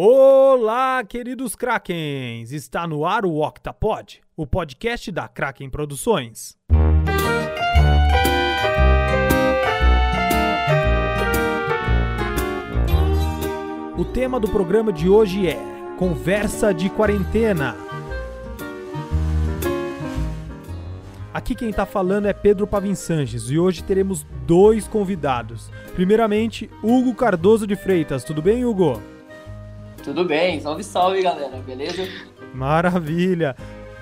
Olá, queridos Krakens! Está no ar o Octapod, o podcast da Kraken Produções. O tema do programa de hoje é Conversa de Quarentena. Aqui quem está falando é Pedro Pavin Sanches e hoje teremos dois convidados. Primeiramente, Hugo Cardoso de Freitas. Tudo bem, Hugo? Tudo bem, salve, salve galera, beleza? Maravilha!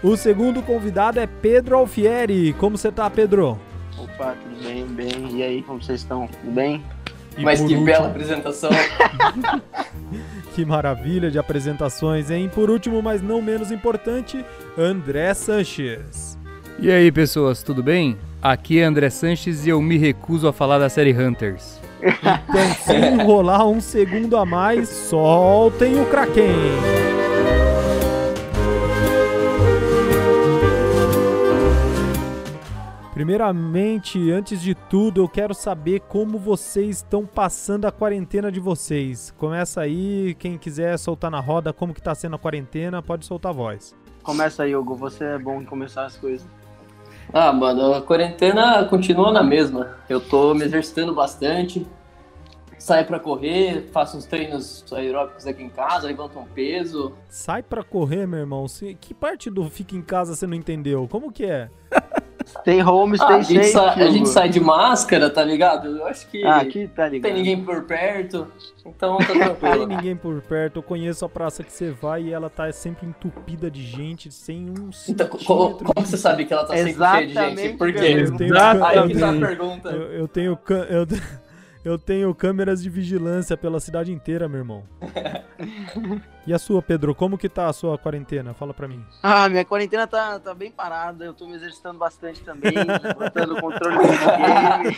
O segundo convidado é Pedro Alfieri. Como você tá, Pedro? Opa, tudo bem, bem. E aí, como vocês estão? Tudo bem? E Mas que último- bela apresentação. Que maravilha de apresentações, hein? Por último, mas não menos importante, André Sanches. E aí, pessoas, tudo bem? Aqui é André Sanches e eu me recuso a falar da série Hunters. Então, sem enrolar um segundo a mais, soltem o Kraken! Primeiramente, antes de tudo, eu quero saber como vocês estão passando a quarentena de vocês. Começa aí, quem quiser soltar na roda como que tá sendo a quarentena, pode soltar a voz. Começa aí, Hugo. Você é bom em começar as coisas. ah, mano, a quarentena continua na mesma. Eu tô me exercitando bastante. Saio pra correr, faço uns treinos aeróbicos aqui em casa, levanto um peso. Sai pra correr, meu irmão. Que parte do fica em casa você não entendeu? Como que é? Stay home, Ah, stay a, gente safe, sa- a gente sai de máscara, tá ligado? Eu acho que Ah, aqui tá não ligado. tem ninguém por perto, então tá Não tem tranquilo. ninguém por perto. Eu conheço a praça que você vai e ela tá sempre entupida de gente, sem um Então, como de- você sabe que ela tá sempre cheia de gente? Exatamente, Por quê? Eu tenho- Aí que tá a eu- pergunta. Eu, eu tenho eu, eu tenho câmeras de vigilância pela cidade inteira, meu irmão. E a sua, Pedro? Como que tá a sua quarentena? Fala pra mim. Ah, minha quarentena tá, tá bem parada. Eu tô me exercitando bastante também, botando o controle do videogame.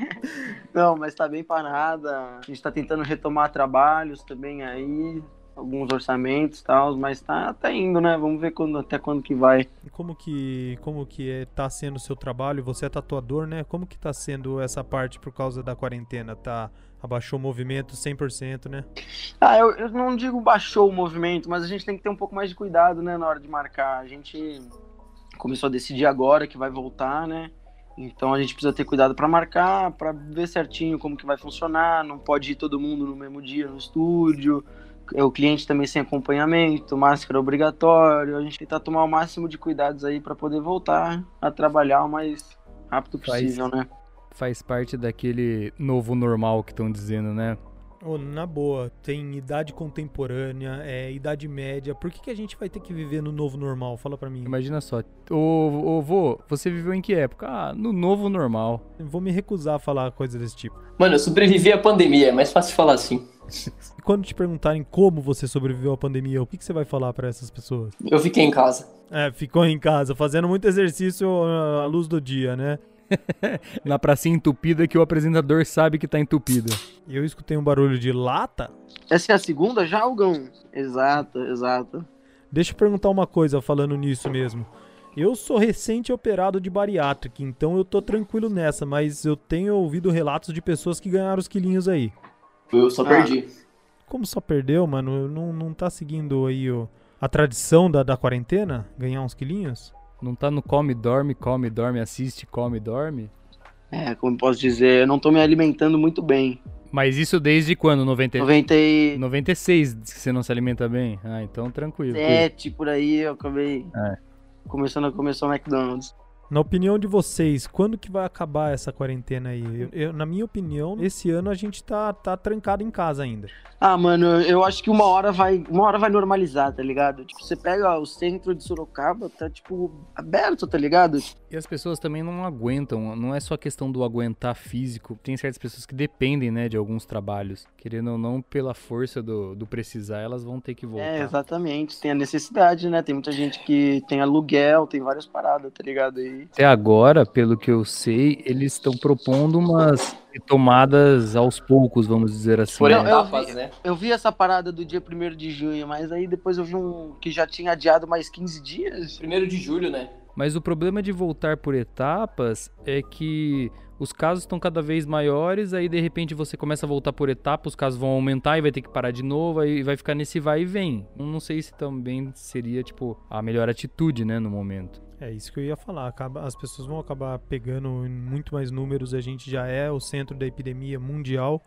Não, mas tá bem parada. A gente tá tentando retomar trabalhos também aí. Alguns orçamentos e tal, mas tá, tá indo, né? Vamos ver quando, até quando que vai. E Como que, como que é, tá sendo o seu trabalho? Você é tatuador, né? Como que tá sendo essa parte por causa da quarentena? Tá, abaixou o movimento 100%, né? Ah, eu, eu não digo baixou o movimento, mas a gente tem que ter um pouco mais de cuidado, né, na hora de marcar. A gente começou a decidir agora que vai voltar, né? Então a gente precisa ter cuidado para marcar, para ver certinho como que vai funcionar. Não pode ir todo mundo no mesmo dia no estúdio. É, O cliente também sem acompanhamento, máscara obrigatório. A gente tentar tomar o máximo de cuidados aí para poder voltar a trabalhar o mais rápido Faz- possível, né? Faz parte daquele novo normal que estão dizendo, né? Ô, na boa, tem idade contemporânea, é idade média. Por que, que a gente vai ter que viver no novo normal? Fala pra mim. Imagina só. Ô, ô vô, você viveu em que época? Ah, no novo normal. Eu Vou me recusar a falar coisa desse tipo. Mano, eu sobrevivi à pandemia, é mais fácil falar assim. E quando te perguntarem como você sobreviveu à pandemia, o que, que você vai falar pra essas pessoas? Eu fiquei em casa. É, ficou em casa, fazendo muito exercício à luz do dia, né? Na pracinha entupida que o apresentador sabe que tá entupida. E eu escutei um barulho de lata. Essa é a segunda já, Algão? Exato, exato. Deixa eu perguntar uma coisa falando nisso mesmo. Eu sou recente operado de bariátrica, então eu tô tranquilo nessa, mas eu tenho ouvido relatos de pessoas que ganharam os quilinhos aí. Eu só Ah. perdi. Como só perdeu, mano? Não, não tá seguindo aí o, a tradição da, da quarentena? Ganhar uns quilinhos? Não tá no come, dorme, come, dorme, assiste, come, dorme? É, como eu posso dizer, eu não tô me alimentando muito bem. Mas isso desde quando? 90... 97 96 diz que você não se alimenta bem? Ah, então tranquilo. por aí eu acabei É. começando a comer só McDonald's. Na opinião de vocês, quando que vai acabar essa quarentena aí? Eu- eu- na minha opinião, esse ano a gente tá, tá trancado em casa ainda. Ah, mano, eu acho que uma hora vai, uma hora vai normalizar, tá ligado? Tipo, você pega o centro de Sorocaba, tá tipo aberto, tá ligado? E as pessoas também não aguentam, não é só questão do aguentar físico. Tem certas pessoas que dependem, né, de alguns trabalhos. Querendo ou não, pela força do, do precisar, elas vão ter que voltar. É, exatamente. Tem a necessidade, né? Tem muita gente que tem aluguel, tem várias paradas, tá ligado? E Até agora, pelo que eu sei, eles estão propondo umas retomadas aos poucos, vamos dizer assim. Por eu etapas, vi- né? eu vi essa parada do dia 1 de junho, mas aí depois eu vi um que já tinha adiado mais 15 dias. Primeiro de julho, né? Mas o problema de voltar por etapas é que os casos estão cada vez maiores, aí de repente você começa a voltar por etapas, os casos vão aumentar e vai ter que parar de novo, aí vai ficar nesse vai e vem. Não sei se também seria, tipo, a melhor atitude, né, no momento. É isso que eu ia falar. Acaba, as pessoas vão acabar pegando muito mais números. A gente já é o centro da epidemia mundial.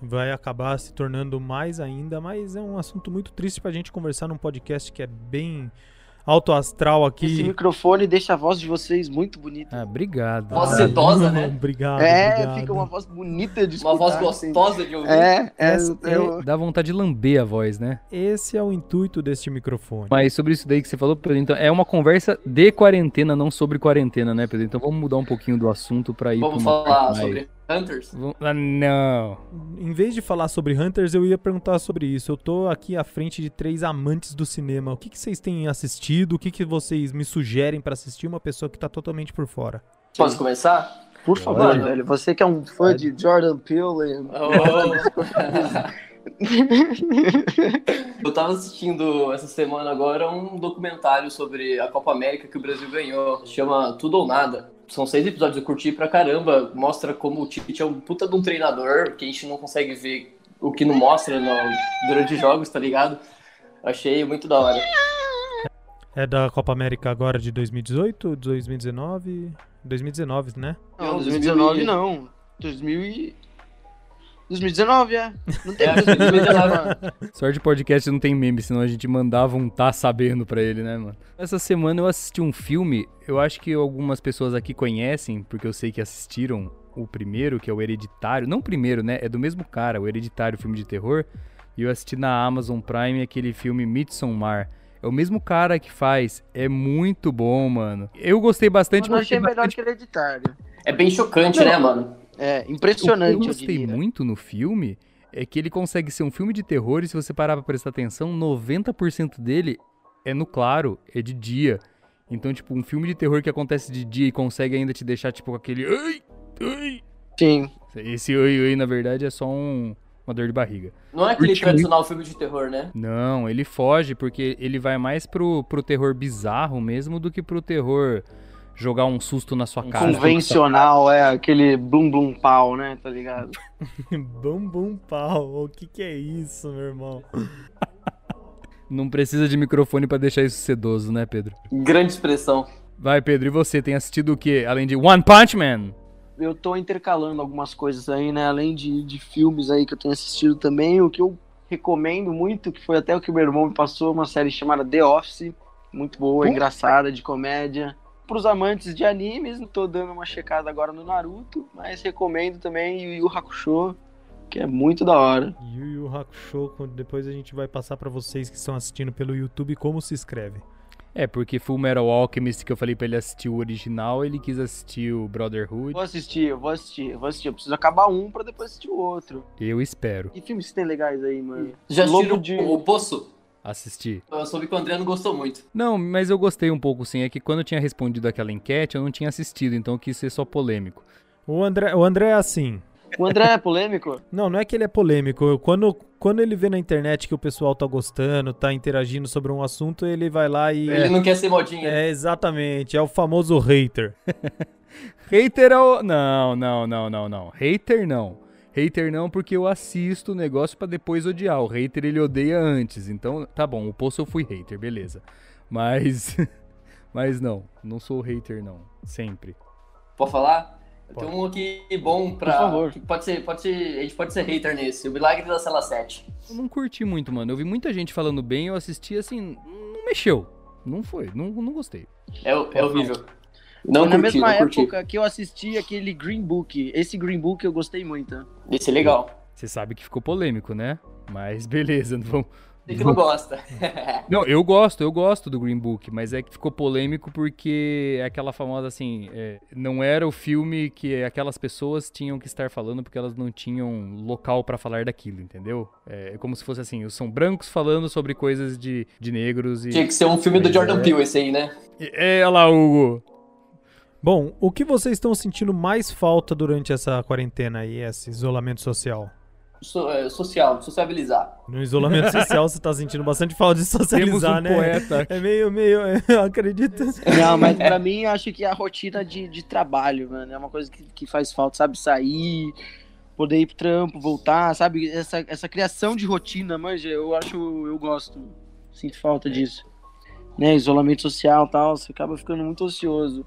Vai acabar se tornando mais ainda. Mas é um assunto muito triste pra gente conversar num podcast que é bem alto astral aqui. Esse microfone deixa a voz de vocês muito bonita. Ah, obrigado. Voz sedosa, né? obrigado. é, obrigado. fica uma voz bonita de Uma escutar. voz assim. gostosa de ouvir. É, é, Essa- eu- Dá vontade de lamber a voz, né? Esse é o intuito deste microfone. Mas sobre isso daí que você falou, Pedro, então é uma conversa de quarentena, não sobre quarentena, né, Pedro? Então vamos mudar um pouquinho do assunto pra ir Vamos pra uma falar sobre Hunters? Ah, não. Em vez de falar sobre Hunters, eu ia perguntar sobre isso. Eu tô aqui à frente de três amantes do cinema. O que, que vocês têm assistido? O que, que vocês me sugerem pra assistir uma pessoa que tá totalmente por fora? Posso começar? Por favor, velho. Você que é um fã de Jordan Peele. Eu tava assistindo essa semana agora um documentário sobre a Copa América que o Brasil ganhou. Chama Tudo ou Nada. São seis episódios, eu curti pra caramba. Mostra como o Tite é um puta de um treinador, que a gente não consegue ver o que não mostra no- durante os jogos, tá ligado? Achei muito da hora. É da Copa América agora de 2018, 2019? 2019, né? Não, Não, 2019 2000 não. 2000 e... 2019, é. Não tem É, 2019. Sorte podcast não tem meme, senão a gente mandava um tá sabendo pra ele, né, mano? Essa semana eu assisti um filme, eu acho que algumas pessoas aqui conhecem, porque eu sei que assistiram o primeiro, que é o Hereditário. Não o primeiro, né? É do mesmo cara, o Hereditário, filme de terror. E eu assisti na Amazon Prime aquele filme Midsommar. É o mesmo cara que faz. É muito bom, mano. Eu gostei bastante Eu não achei porque melhor que Hereditário. É bem chocante, né, mano? É, o que impressionante, eu eu gostei diria. muito no filme é que ele consegue ser um filme de terror e se você parar pra prestar atenção, 90% dele é no claro, é de dia. Então, tipo, um filme de terror que acontece de dia e consegue ainda te deixar, tipo, com aquele... Ai, ai. Sim. Esse oi, oi, na verdade, é só um- uma dor de barriga. Não é aquele tradicional filme de terror, né? Não, ele foge porque ele vai mais pro, pro terror bizarro mesmo do que pro terror jogar um susto na sua cara. Convencional, é aquele blum blum pau, né? Tá ligado? Bum bum pau. O que, que é isso, meu irmão? Não precisa de microfone pra deixar isso sedoso, né, Pedro? Grande expressão. Vai, Pedro, e você tem assistido o quê? Além de One Punch Man? Eu tô intercalando algumas coisas aí, né? Além de, de filmes aí que eu tenho assistido também, o que eu recomendo muito, que foi até o que meu irmão me passou, uma série chamada The Office, muito boa, engraçada, de comédia. Pros amantes de animes, tô dando uma checada agora no Naruto, mas recomendo também Yu Yu Hakusho, que é muito da hora. Yu Yu Hakusho, depois a gente vai passar pra vocês que estão assistindo pelo YouTube como se escreve. É, porque Full Metal Alchemist, que eu falei pra ele assistir o original, ele quis assistir o Brotherhood. Vou assistir, eu vou assistir, eu vou assistir. Eu preciso acabar um pra depois assistir o outro. Eu espero Que filmes tem legais aí, mano? Já assistiram de- o Poço? Assistir. Eu soube que o André não gostou muito. Não, mas eu gostei um pouco, sim. É que quando eu tinha respondido aquela enquete, eu não tinha assistido, então eu quis ser só polêmico. O André, o André é assim. O André é polêmico? Não, não é que ele é polêmico. Eu- Quando, quando ele vê na internet que o pessoal tá gostando, tá interagindo sobre um assunto, ele vai lá e. Ele não quer ser modinha. É, exatamente. É o famoso hater. Hater é o... Não, não, não, não, não. Hater não. Hater não, porque eu assisto o negócio pra depois odiar. O hater ele odeia antes. Então, tá bom, o poço eu fui hater, beleza. Mas. Mas não, não sou hater, não. Sempre. Pode falar? Eu Pode. tenho um aqui bom pra. Por favor. que Pode ser, pode ser. A gente pode ser hater nesse. O Milagre da Cela 7. Eu não curti muito, mano. Eu vi muita gente falando bem, eu assisti assim, não mexeu. Não foi, não, não gostei. É, é horrível. Não Foi na curti, mesma não curti. época que eu assisti aquele Green Book. Esse Green Book eu gostei muito. Esse é legal. Você sabe que ficou polêmico, né? Mas beleza, não vamos. Tem que não gosta. Não, eu gosto, eu gosto do Green Book, mas é que ficou polêmico porque é aquela famosa assim, é, não era o filme que aquelas pessoas tinham que estar falando porque elas não tinham local pra falar daquilo, entendeu? É, é como se fosse assim, são brancos falando sobre coisas de, de negros e. Tinha que ser um filme do Jordan é. Peele, esse aí, né? É, olha lá, Hugo. Bom, o que vocês estão sentindo mais falta durante essa quarentena aí, esse isolamento social? so- é, social, sociabilizar. No isolamento social você tá sentindo bastante falta de Temos socializar, um né? poeta. É meio, meio, acredita? Não, mas pra mim, eu acho que é a rotina de, de trabalho, mano, é uma coisa que, que faz falta, sabe? Sair, poder ir pro trampo, voltar, sabe? Essa, essa criação de rotina, manja, eu acho, eu gosto, sinto falta disso. Né, isolamento social e tal, você acaba ficando muito ocioso.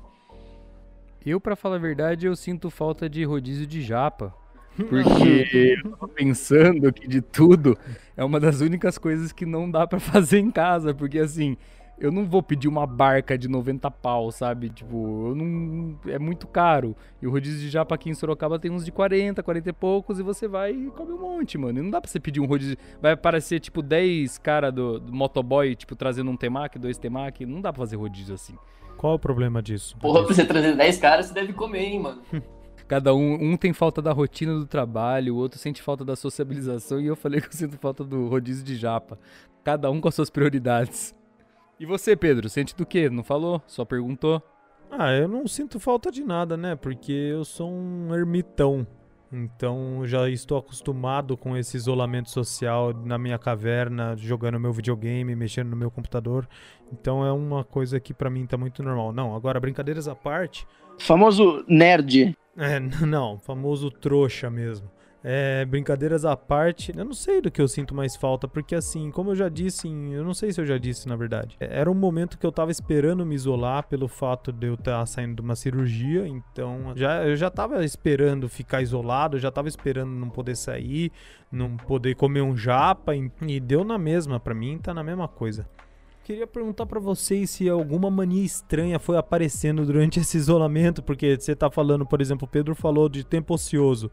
Eu, pra falar a verdade, eu sinto falta de rodízio de japa. Porque eu tava pensando que de tudo é uma das únicas coisas que não dá pra fazer em casa. Porque assim, eu não vou pedir uma barca de 90 pau, sabe? Tipo, eu não. É muito caro. E o rodízio de japa aqui em Sorocaba tem uns de 40, 40 e poucos, e você vai e come um monte, mano. E não dá pra você pedir um rodízio. Vai aparecer, tipo, 10 cara do, do motoboy, tipo, trazendo um temaki, dois temaki. Não dá pra fazer rodízio assim. Qual o problema disso? Porra, pra você trazer 10 caras, você deve comer, hein, mano. Cada um, um tem falta da rotina do trabalho, o outro sente falta da sociabilização e eu falei que eu sinto falta do rodízio de japa. Cada um com as suas prioridades. E você, Pedro, sente do quê? Não falou? Só perguntou? Ah, eu não sinto falta de nada, né? Porque eu sou um ermitão. Então já estou acostumado com esse isolamento social na minha caverna, jogando meu videogame, mexendo no meu computador. Então é uma coisa que pra mim tá muito normal. Não, agora brincadeiras à parte, Famoso nerd. É, não, famoso trouxa mesmo. É, brincadeiras à parte, eu não sei do que eu sinto mais falta, porque assim, como eu já disse, em- eu não sei se eu já disse na verdade, é, era um momento que eu tava esperando me isolar pelo fato de eu estar saindo de uma cirurgia, então já, eu já tava esperando ficar isolado, já tava esperando não poder sair, não poder comer um japa, e, e deu na mesma, pra mim tá na mesma coisa. Queria perguntar pra vocês se alguma mania estranha foi aparecendo durante esse isolamento, porque você tá falando, por exemplo, o Pedro falou de tempo ocioso.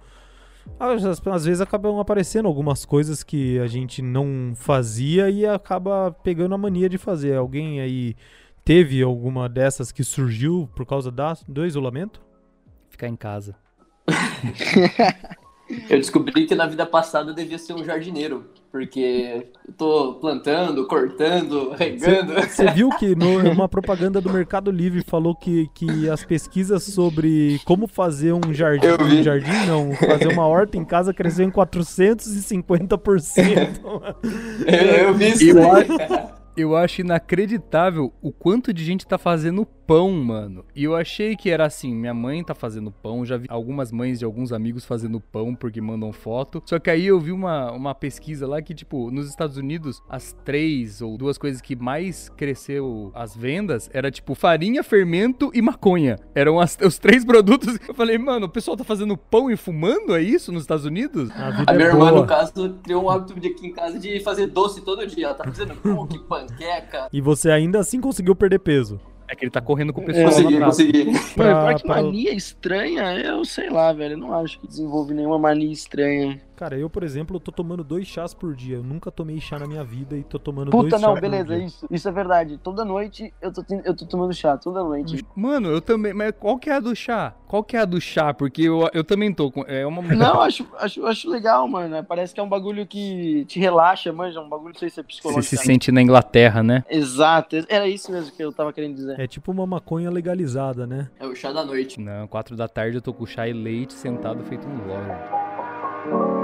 Às, às vezes acabam aparecendo algumas coisas que a gente não fazia e acaba pegando a mania de fazer. Alguém aí teve alguma dessas que surgiu por causa da, do isolamento? Ficar em casa. Eu descobri que na vida passada eu devia ser um jardineiro, porque eu tô plantando, cortando, regando. Você viu que no- uma propaganda do Mercado Livre falou que, que as pesquisas sobre como fazer um jardim, um jardim não, fazer uma horta em casa cresceu em 450%. Eu, eu vi isso. Eu acho inacreditável o quanto de gente tá fazendo pão, mano. E eu achei que era assim, minha mãe tá fazendo pão, já vi algumas mães de alguns amigos fazendo pão porque mandam foto. Só que aí eu vi uma, uma pesquisa lá que, tipo, nos Estados Unidos, as três ou duas coisas que mais cresceu as vendas era, tipo, farinha, fermento e maconha. Eram as- os três produtos. Eu falei, mano, o pessoal tá fazendo pão e fumando, é isso nos Estados Unidos? A vida A minha é irmã, no caso, criou um hábito de aqui em casa de fazer doce todo dia. Ela tá fazendo cookie, panqueca. E você ainda assim conseguiu perder peso. É que ele tá correndo com o pessoal lá Consegui, consegui. Mano, Pra- que pra- mania estranha, eu sei lá, velho. Eu não acho que desenvolve nenhuma mania estranha. Cara, eu, por exemplo, eu tô tomando dois chás por dia. Eu nunca tomei chá na minha vida e tô tomando Puta, dois não, chás beleza, por dia. isso, isso é verdade. Toda noite eu tô, eu tô tomando chá, toda noite. Mano, eu também. Mas qual que é a do chá? Qual que é a do chá? Porque eu, eu também tô com. É uma. Não, acho, acho, acho legal, mano. Parece que é um bagulho que te relaxa, manja. Um bagulho, não sei se é Você psicológico. se sente na Inglaterra, né? Exato, era isso mesmo que eu tava querendo dizer. É tipo uma maconha legalizada, né? É o chá da noite. Não, quatro da tarde eu tô com chá e leite sentado feito um lord.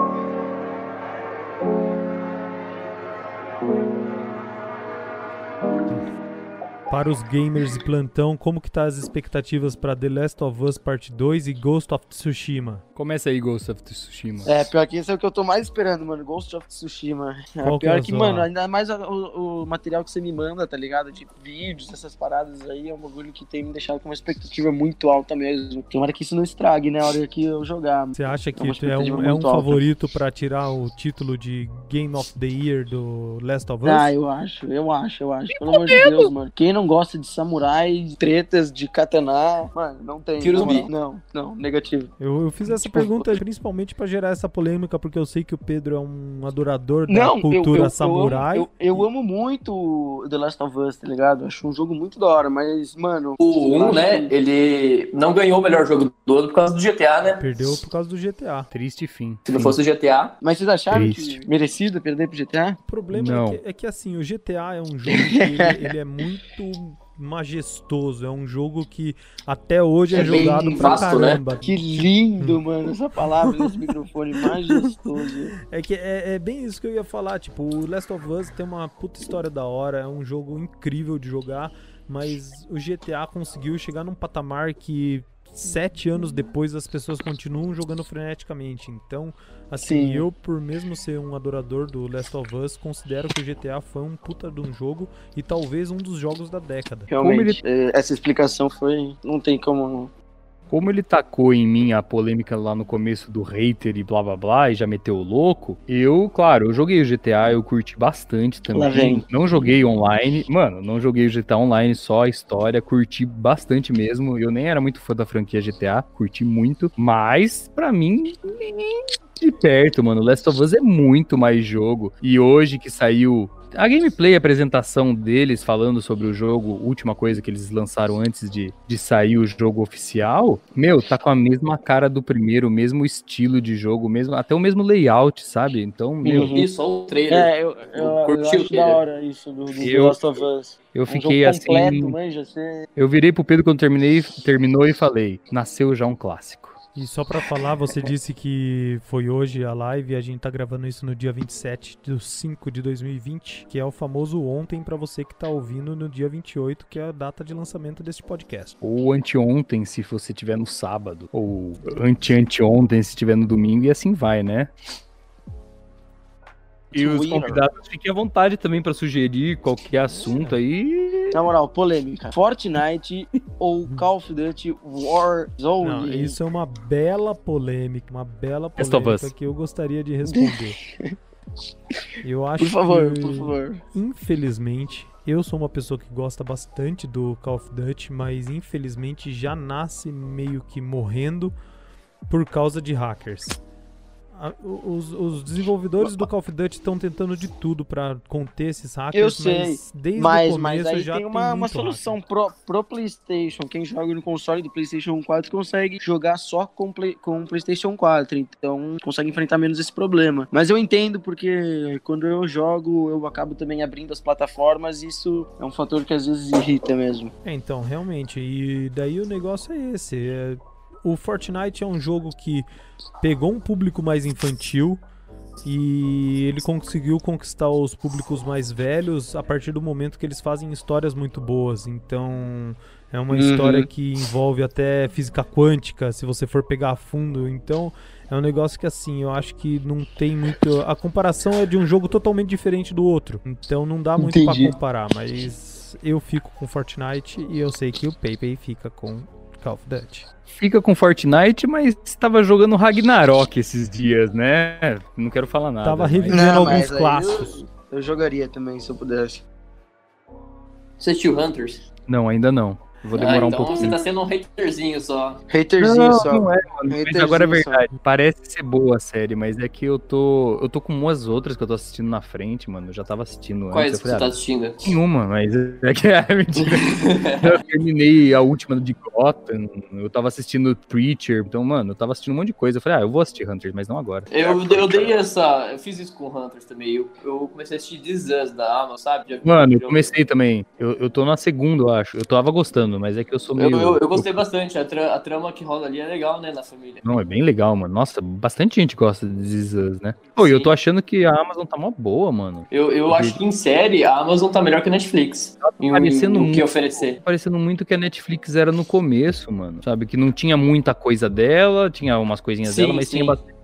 Para os gamers de plantão, como que tá as expectativas pra The Last of Us Part 2 e Ghost of Tsushima? Começa aí, Ghost of Tsushima. É, pior que esse é o que eu tô mais esperando, mano. Ghost of Tsushima. É, Qual que pior é a que, mano, ainda mais o, o material que você me manda, tá ligado? De vídeos, essas paradas aí, é um bagulho que tem me deixado com uma expectativa muito alta mesmo. Tomara que isso não estrague, né, a hora que eu jogar. Você acha que é expectativa um, é um favorito pra tirar o título de Game of the Year do Last of Us? Ah, eu acho, eu acho, eu acho. Pelo amor de Deus, mano. Quem não gosta de samurai, de tretas, de katana, mano, não tem. Tira os na moral. bi. Não, não, negativo. Eu, eu fiz essa Tipo, pergunta principalmente pra gerar essa polêmica, porque eu sei que o Pedro é um adorador da Não, cultura eu, samurai. eu, amo, eu, eu amo muito The Last of Us, tá ligado? Acho um jogo muito da hora, mas, mano. O eu 1, acho né, que- ele não ganhou o melhor jogo do ano por causa do GTA, né? Perdeu por causa do GTA. Triste fim. Se não fosse o GTA, Mas vocês acharam Triste. que merecido perder pro GTA? O problema Não. é que, é que, assim, o GTA é um jogo que ele, ele é muito majestoso, é um jogo que até hoje é, É jogado pra vasto, né? caramba. Que lindo, mano, essa palavra nesse microfone majestoso. É que é, é bem isso que eu ia falar, tipo, o Last of Us tem uma puta história da hora, é um jogo incrível de jogar, mas o GTA conseguiu chegar num patamar que sete anos depois as pessoas continuam jogando freneticamente. Então, assim, Sim. eu, por mesmo ser um adorador do Last of Us, considero que o GTA foi um puta de um jogo e talvez um dos jogos da década. Realmente, é, essa explicação foi. Não tem como. Como ele tacou em mim a polêmica lá no começo do hater e blá blá blá e já meteu o louco, eu, claro, eu joguei o GTA, eu curti bastante também. Não joguei online, mano, não joguei o GTA online, só a história, curti bastante mesmo. Eu nem era muito fã da franquia GTA, curti muito, mas pra mim de perto, mano. Last of Us é muito mais jogo. E hoje que saiu a gameplay, a apresentação deles falando sobre o jogo, última coisa que eles lançaram antes de, de sair o jogo oficial, meu, tá com a mesma cara do primeiro, o mesmo estilo de jogo, mesmo, até o mesmo layout, sabe? Então, meu, Uhum. E só o trailer. É, eu, eu, eu Curtiu acho o da hora isso do, do The Eu- Last of Us. eu Um fiquei jogo completo, assim. manja, você... Eu virei pro Pedro quando terminei, terminou e falei: nasceu já um clássico. E só pra falar, você disse que foi hoje a live e a gente tá gravando isso no dia 27 de 5 de 2020, que é o famoso ontem pra você que tá ouvindo no dia 28, que é a data de lançamento deste podcast. Ou anteontem, se você tiver no sábado. Ou ante-anteontem, se tiver no domingo, e assim vai, né? E os convidados fiquem à vontade também pra sugerir qualquer assunto aí. Na moral, polêmica. Fortnite ou Call of Duty Warzone? Não, isso é uma bela polêmica, uma bela polêmica Us. que eu gostaria de responder. Eu acho Por favor, que, por favor. infelizmente, eu sou uma pessoa que gosta bastante do Call of Duty, mas infelizmente já nasce meio que morrendo por causa de hackers. A- Os, os desenvolvedores do Call of Duty estão tentando de tudo pra conter esses hackers, Eu sei, mas desde Mas, o mas começo aí já tem uma, uma muito solução pro, pro PlayStation. Quem joga no console do PlayStation 4 consegue jogar só com, play, com o PlayStation 4. Então consegue enfrentar menos esse problema. Mas eu entendo porque quando eu jogo, eu acabo também abrindo as plataformas. E isso é um fator que às vezes irrita mesmo. É, então, realmente. E daí o negócio é esse. é- o Fortnite é um jogo que pegou um público mais infantil e ele conseguiu conquistar os públicos mais velhos a partir do momento que eles fazem histórias muito boas. Então, é uma Uhum. história que envolve até física quântica, se você for pegar a fundo. Então, é um negócio que assim, eu acho que não tem muito. A comparação é de um jogo totalmente diferente do outro. Então não dá muito pra Entendi. comparar, mas eu fico com Fortnite e eu sei que o Pepe fica com Call of Duty. Fica com Fortnite, mas estava jogando Ragnarok esses dias, né? Não quero falar nada. Tava revivendo alguns mas aí clássicos. Eu jogaria também se eu pudesse. Você assistiu Hunters? Não, ainda não. Vou demorar ah, um então pouquinho. você tá sendo um haterzinho só. Haterzinho Não, só. não é, mano. Mas Haterzinho agora é só. verdade. Parece ser boa a série, mas é que eu tô. Eu tô com umas outras que eu tô assistindo na frente, mano. Eu já tava assistindo Quais antes. que você tá falei, assistindo? ah, nenhuma, mas é que é mentira. eu terminei a última de Gotham. Eu tava assistindo Preacher. Então, mano, eu tava assistindo um monte de coisa. Eu falei, ah, eu vou assistir Hunters, mas não agora. Eu, eu dei essa. Eu fiz isso com Hunters também. Eu, eu comecei a assistir This Us da Amazon, sabe? Já- Mano, eu comecei também. Eu, eu tô na segunda, eu acho. Eu tava gostando, mas é que eu sou Eu, meio. eu, eu gostei bastante. A, tra- a trama que rola ali é legal, né? Na família. Não, é bem legal, mano. Nossa, bastante gente gosta de Us, né? Pô, e eu Sim. tô achando que a Amazon tá mó boa, mano. Eu, eu acho que em série a Amazon tá melhor que a Netflix. Em, parecendo que muito. oferecer. Parecendo muito que a Netflix era no começo, mano. Sabe? Que não tinha muita coisa dela, tinha umas coisinhas Sim, dela, mas sim. tinha bastante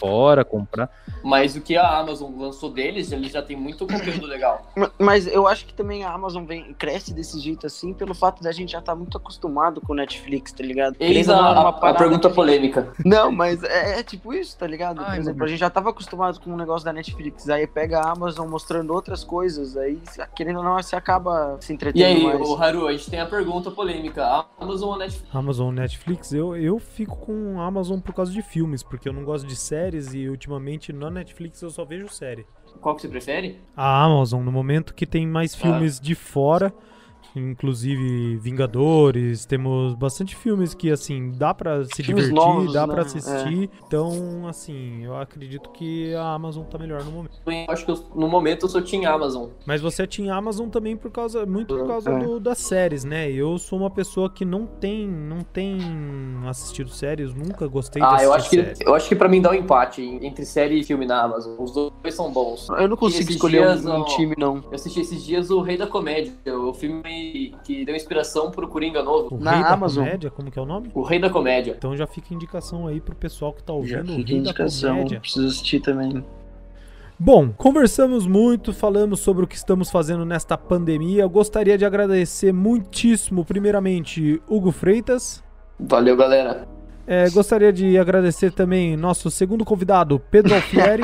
fora, comprar. Mas o que a Amazon lançou deles, eles já tem muito conteúdo legal. Ma- Mas eu acho que também a Amazon vem, cresce desse jeito assim pelo fato da gente já estar muito acostumado com o Netflix, tá ligado? Eis não, é a, uma a, pergunta que- polêmica. Não, mas é, é tipo isso, tá ligado? Por Ai, exemplo, mano. a gente já tava acostumado com o negócio da Netflix, aí pega a Amazon mostrando outras coisas, aí querendo ou não, você acaba se E entretendo aí, mais. o Haru, a gente tem a pergunta polêmica. A Amazon ou Netflix? Amazon, Netflix, eu, eu fico com Amazon por causa de filmes, porque eu não gosto de séries e ultimamente na Netflix eu só vejo série. Qual que você prefere? A Amazon, no momento que tem mais filmes de fora inclusive Vingadores, temos bastante filmes que, assim, dá pra se Filmes divertir, novos, dá né? pra assistir. Então, assim, eu acredito que a Amazon tá melhor no momento. Eu acho que eu- no momento eu sou Team Amazon. Mas você tinha Amazon também por causa, muito por causa É. do- das séries, né? Eu sou uma pessoa que não tem, não tem assistido séries, nunca gostei de Ah, assistir eu acho que eu acho que pra mim dá um empate entre série e filme na Amazon. Os dois são bons. Eu não consigo escolher dias, um, um time, não. Eu assisti esses dias o Rei da Comédia, o filme que deu inspiração pro Coringa O novo. Na Rei da Amazon. Comédia, como que é o nome? O Rei da Comédia. Então já fica indicação aí pro pessoal que tá Já ouvindo o fica Rei da indicação, preciso assistir também. Bom, conversamos muito, falamos sobre o que estamos fazendo nesta pandemia. Eu gostaria de agradecer muitíssimo, primeiramente, Hugo Freitas. Valeu, galera. É, gostaria de agradecer também nosso segundo convidado, Pedro Alfieri.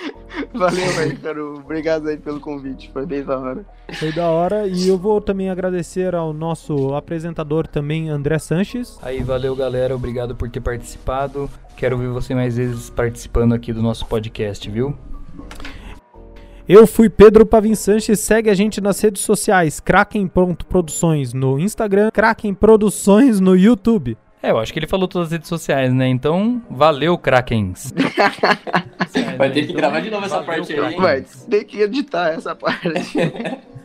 Valeu, Ícaro. Obrigado aí pelo convite. Foi bem da hora. Foi da hora. E eu vou também agradecer ao nosso apresentador também, André Sanches. Aí, valeu, galera. Obrigado por ter participado. Quero ver você mais vezes participando aqui do nosso podcast, viu? Eu fui Pedro Pavin Sanches. Segue a gente nas redes sociais, Kraken Pronto Produções no Instagram, Kraken Produções no YouTube. É, eu acho que ele falou todas as redes sociais, né? Então, valeu, Krakens. Vai ter que gravar de novo essa Valeu, parte aí? Vai ter que editar essa parte.